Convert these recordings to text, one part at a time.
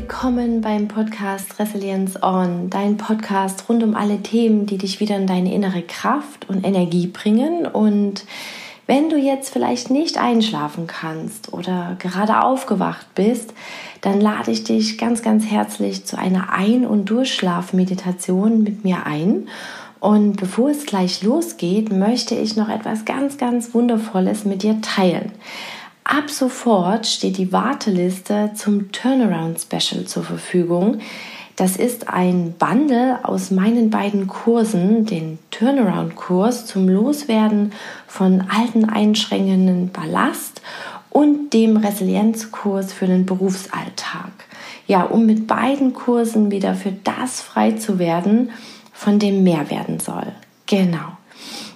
Willkommen beim Podcast Resilience On, dein Podcast rund um alle Themen, die dich wieder in deine innere Kraft und Energie bringen. Und wenn du jetzt vielleicht nicht einschlafen kannst oder gerade aufgewacht bist, dann lade ich dich ganz, ganz herzlich zu einer Ein- und Durchschlafmeditation mit mir ein. Und bevor es gleich losgeht, möchte ich noch etwas ganz, ganz Wundervolles mit dir teilen. Ab sofort steht die Warteliste zum Turnaround Special zur Verfügung. Das ist ein Bundle aus meinen beiden Kursen, den Turnaround-Kurs zum Loswerden von alten einschränkenden Ballast und dem Resilienzkurs für den Berufsalltag. Ja, um mit beiden Kursen wieder für das frei zu werden, von dem mehr werden soll. Genau.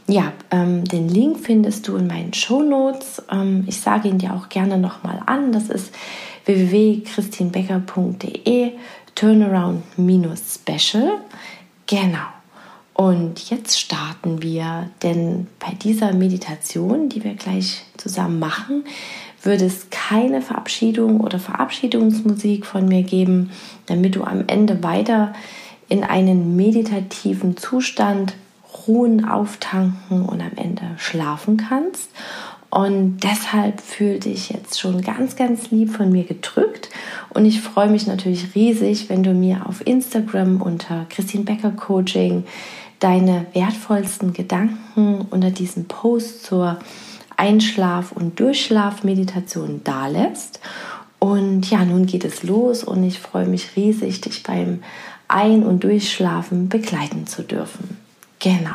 Ja, ähm, den Link findest du in meinen Show Notes. Ähm, ich sage ihn dir auch gerne nochmal an. Das ist www.christinbecker.de Turnaround-Special. Genau. Und jetzt starten wir, denn bei dieser Meditation, die wir gleich zusammen machen, würde es keine Verabschiedung oder Verabschiedungsmusik von mir geben, damit du am Ende weiter in einen meditativen Zustand ruhen, auftanken und am Ende schlafen kannst. Und deshalb fühl dich jetzt schon ganz, ganz lieb von mir gedrückt. Und ich freue mich natürlich riesig, wenn du mir auf Instagram unter Christine Becker Coaching deine wertvollsten Gedanken unter diesem Post zur Einschlaf- und Durchschlafmeditation dalässt. Und ja, nun geht es los und ich freue mich riesig, dich beim Ein- und Durchschlafen begleiten zu dürfen. Genau.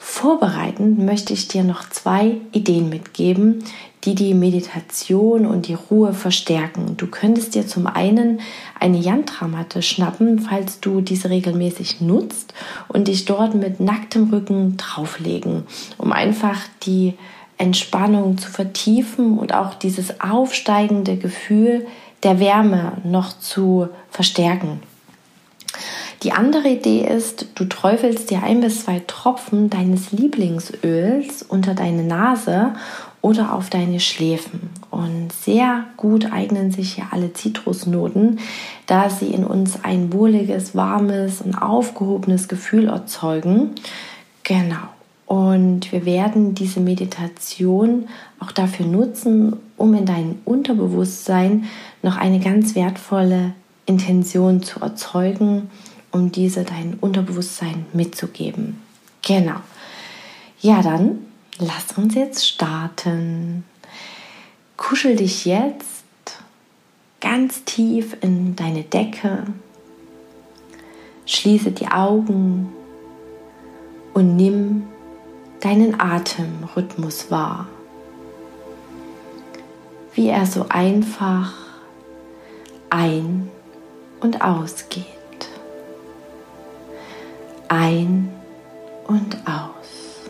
Vorbereitend möchte ich dir noch zwei Ideen mitgeben, die die Meditation und die Ruhe verstärken. Du könntest dir zum einen eine Yantra-Matte schnappen, falls du diese regelmäßig nutzt und dich dort mit nacktem Rücken drauflegen, um einfach die Entspannung zu vertiefen und auch dieses aufsteigende Gefühl der Wärme noch zu verstärken. Die andere Idee ist, du träufelst dir ein bis zwei Tropfen deines Lieblingsöls unter deine Nase oder auf deine Schläfen. Und sehr gut eignen sich hier alle Zitrusnoten, da sie in uns ein wohliges, warmes und aufgehobenes Gefühl erzeugen. Genau. Und wir werden diese Meditation auch dafür nutzen, um in deinem Unterbewusstsein noch eine ganz wertvolle Intention zu erzeugen um diese dein Unterbewusstsein mitzugeben. Genau. Ja, dann lass uns jetzt starten. Kuschel dich jetzt ganz tief in deine Decke. Schließe die Augen und nimm deinen Atemrhythmus wahr. Wie er so einfach ein- und ausgeht ein und aus.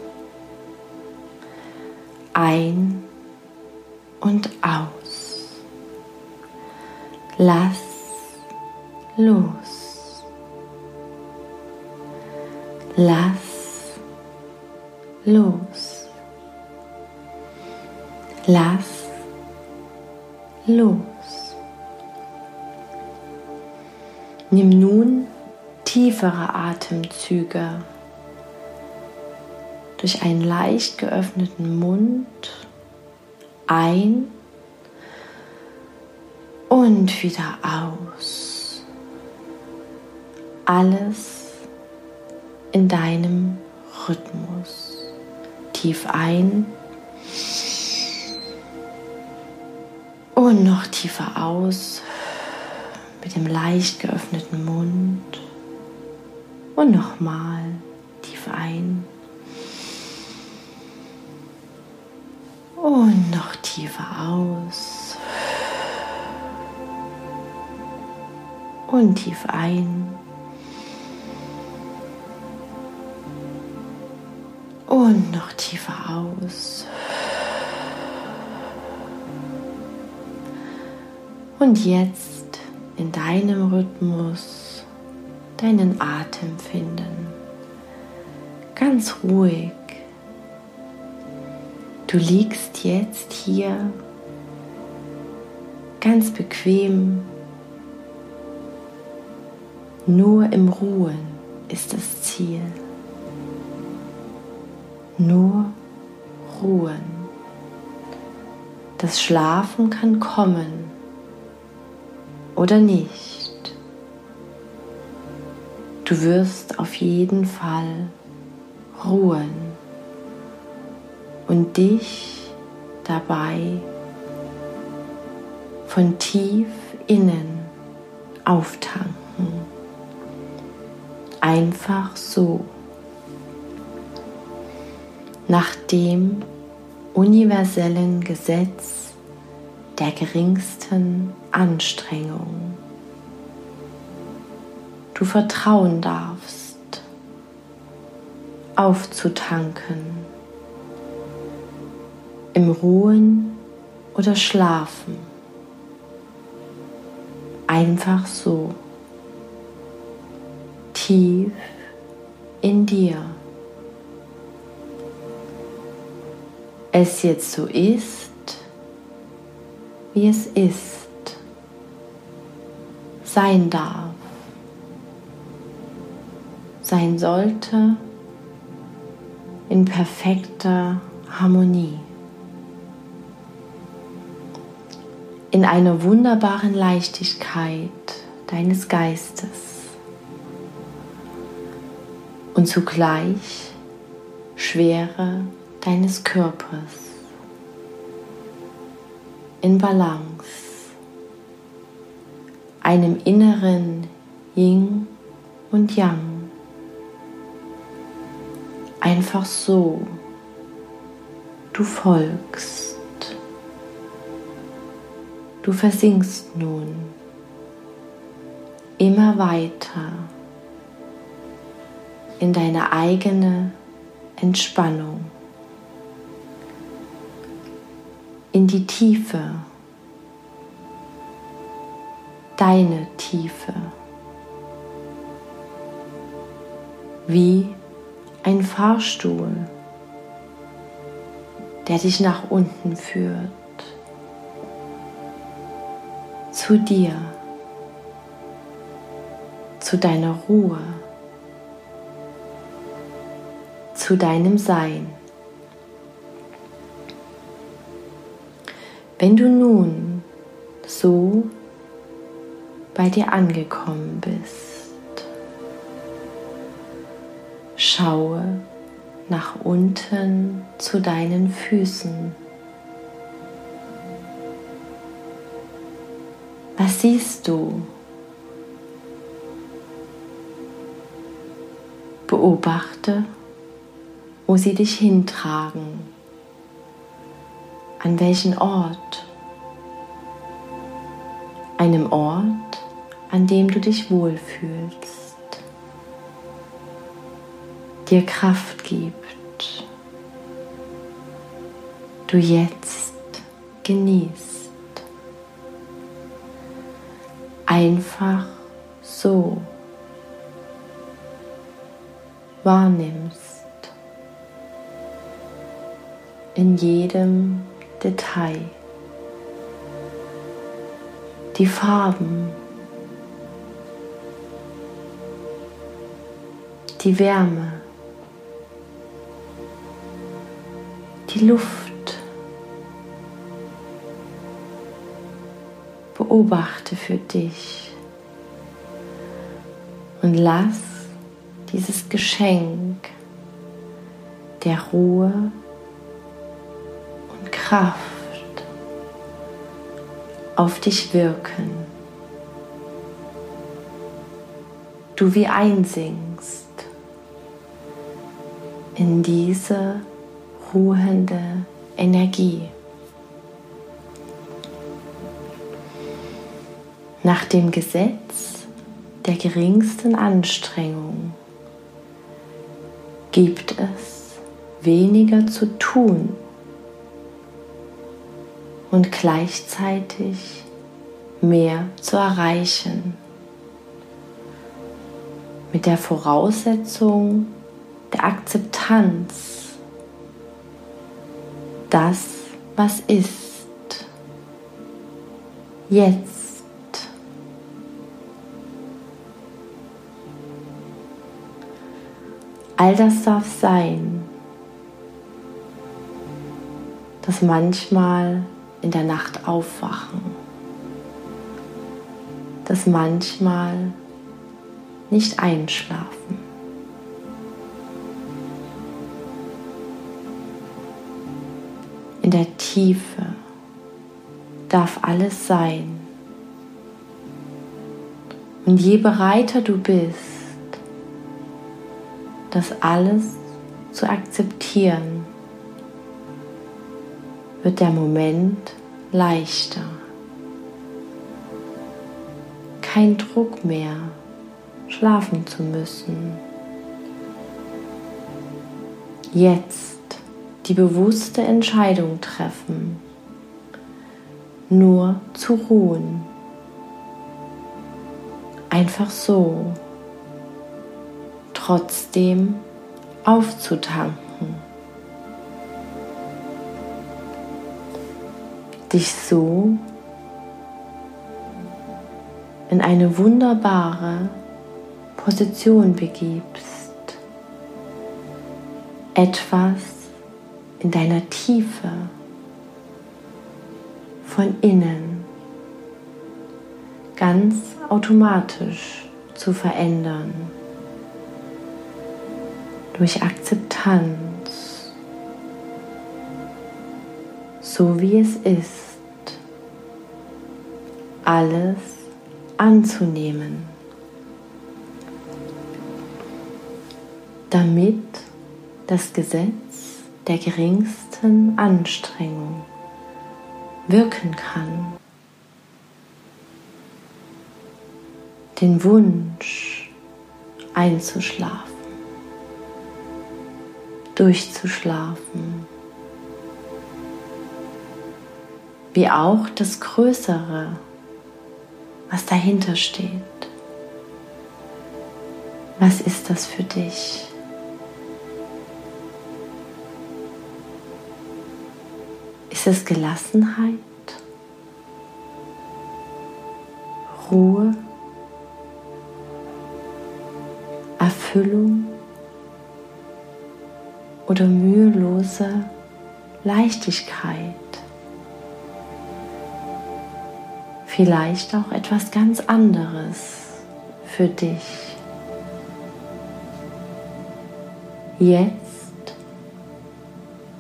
Ein und aus. Lass los. Lass los. Lass los. Nimm nun tiefere Atemzüge durch einen leicht geöffneten Mund ein und wieder aus. Alles in deinem Rhythmus. Tief ein und noch tiefer aus mit dem leicht geöffneten Mund. Und nochmal tief ein. Und noch tiefer aus. Und tief ein. Und noch tiefer aus. Und jetzt in deinem Rhythmus deinen Atem finden. Ganz ruhig. Du liegst jetzt hier ganz bequem Nur im Ruhen ist das Ziel. Nur ruhen. Das Schlafen kann kommen oder nicht. Du wirst auf jeden Fall ruhen und dich dabei von tief innen auftanken. Einfach so nach dem universellen Gesetz der geringsten Anstrengung. Du vertrauen darfst, aufzutanken, im Ruhen oder Schlafen, einfach so, tief in dir. es jetzt so ist, wie es ist, sein darf, sein sollte in perfekter Harmonie, in einer wunderbaren Leichtigkeit deines Geistes. Und zugleich Schwere deines Körpers. In Balance, einem inneren Yin und Yang. Einfach so, du folgst, du versinkst nun. Immer weiter. In deine eigene Entspannung. in die Tiefe, deine Tiefe, wie ein Fahrstuhl, der dich nach unten führt, zu dir, zu deiner Ruhe, zu deinem Sein. Wenn du nun so bei dir angekommen bist, schaue nach unten zu deinen Füßen. Was siehst du? Beobachte, wo sie dich hintragen. An welchen Ort? Einem Ort, an dem du dich wohlfühlst, dir Kraft gibt, du jetzt genießt. Einfach so wahrnimmst in jedem Detail. Die Farben, die Wärme, die Luft. Beobachte für dich und lass dieses Geschenk der Ruhe Kraft auf dich wirken. Du wie einsinkst in diese ruhende Energie. Nach dem Gesetz der geringsten Anstrengung gibt es weniger zu tun und gleichzeitig mehr zu erreichen. Mit der Voraussetzung der Akzeptanz, das, was ist. Jetzt. All das darf sein, das manchmal in der Nacht aufwachen, das manchmal nicht einschlafen. Tiefe darf alles sein. Und je bereiter du bist, das alles zu akzeptieren, wird der Moment leichter. Kein Druck mehr, schlafen zu müssen. Jetzt die bewusste Entscheidung treffen, nur zu ruhen. Einfach so, trotzdem aufzutanken. Dich so in eine wunderbare Position begibst. Etwas in deiner Tiefe von innen ganz automatisch zu verändern. Durch Akzeptanz, so wie es ist, alles anzunehmen, damit das Gesetz der geringsten Anstrengung wirken kann. Den Wunsch einzuschlafen, durchzuschlafen, wie auch das Größere, was dahinter steht. Was ist das für dich? Ist es Gelassenheit? Ruhe? Erfüllung? Oder mühelose Leichtigkeit? Vielleicht auch etwas ganz anderes für dich. Jetzt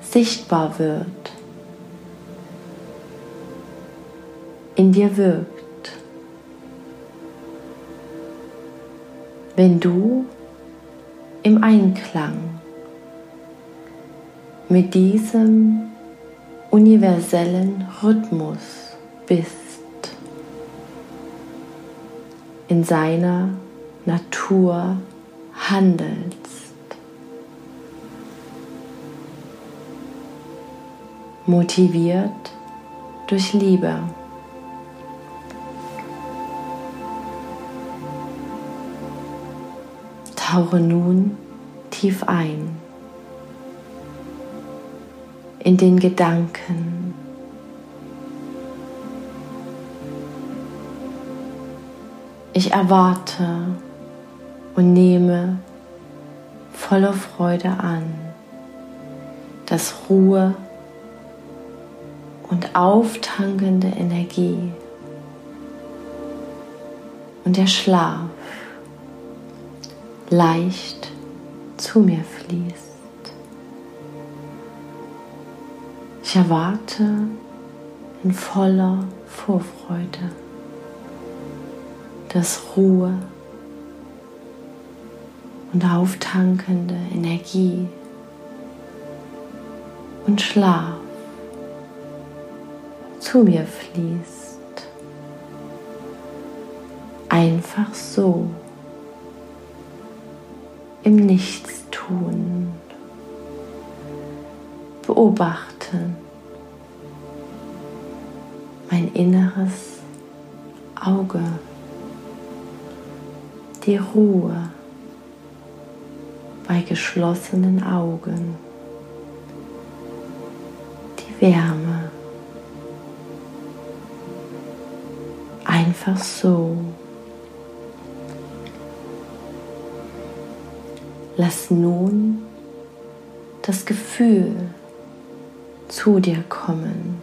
sichtbar wird. In dir wirkt. Wenn du im Einklang mit diesem universellen Rhythmus bist, in seiner Natur handelst, motiviert durch Liebe. Tauche nun tief ein in den Gedanken. Ich erwarte und nehme voller Freude an, dass Ruhe und auftankende Energie und der Schlaf leicht zu mir fließt. Ich erwarte in voller Vorfreude, dass Ruhe und auftankende Energie und Schlaf zu mir fließt. Einfach so im Nichtstun beobachten mein inneres Auge, die Ruhe bei geschlossenen Augen, die Wärme, einfach so Lass nun das Gefühl zu dir kommen.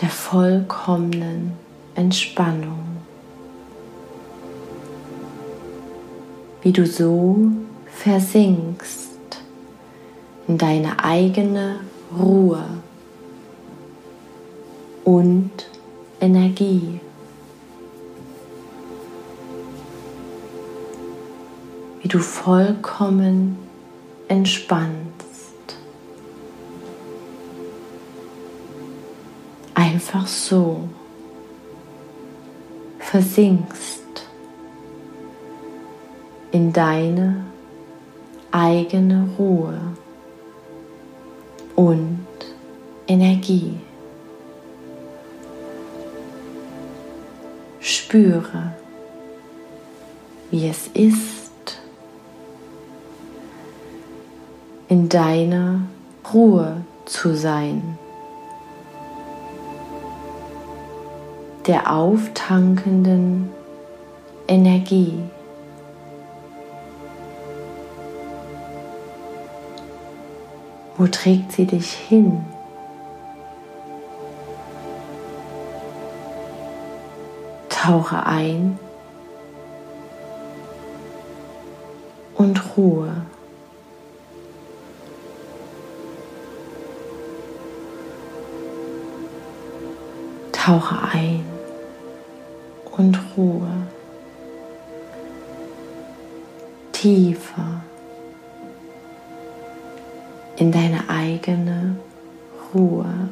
Der vollkommenen Entspannung. Wie du so versinkst in deine eigene Ruhe und Energie. Wie du vollkommen entspannst. Einfach so versinkst in deine eigene Ruhe und Energie. Spüre, wie es ist, in deiner Ruhe zu sein, der auftankenden Energie. Wo trägt sie dich hin? Tauche ein und Ruhe. Tauche ein und Ruhe. Tiefer in deine eigene Ruhe,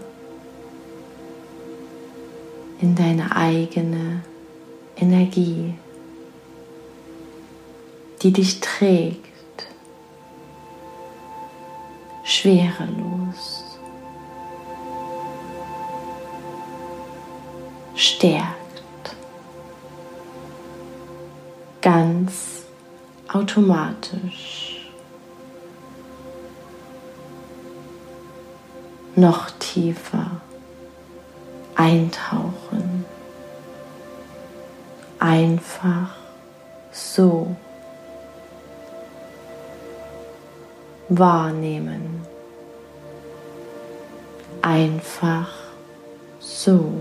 in deine eigene Energie, die dich trägt, schwerelos, stärkt, ganz automatisch. Noch tiefer eintauchen einfach so wahrnehmen. Einfach so.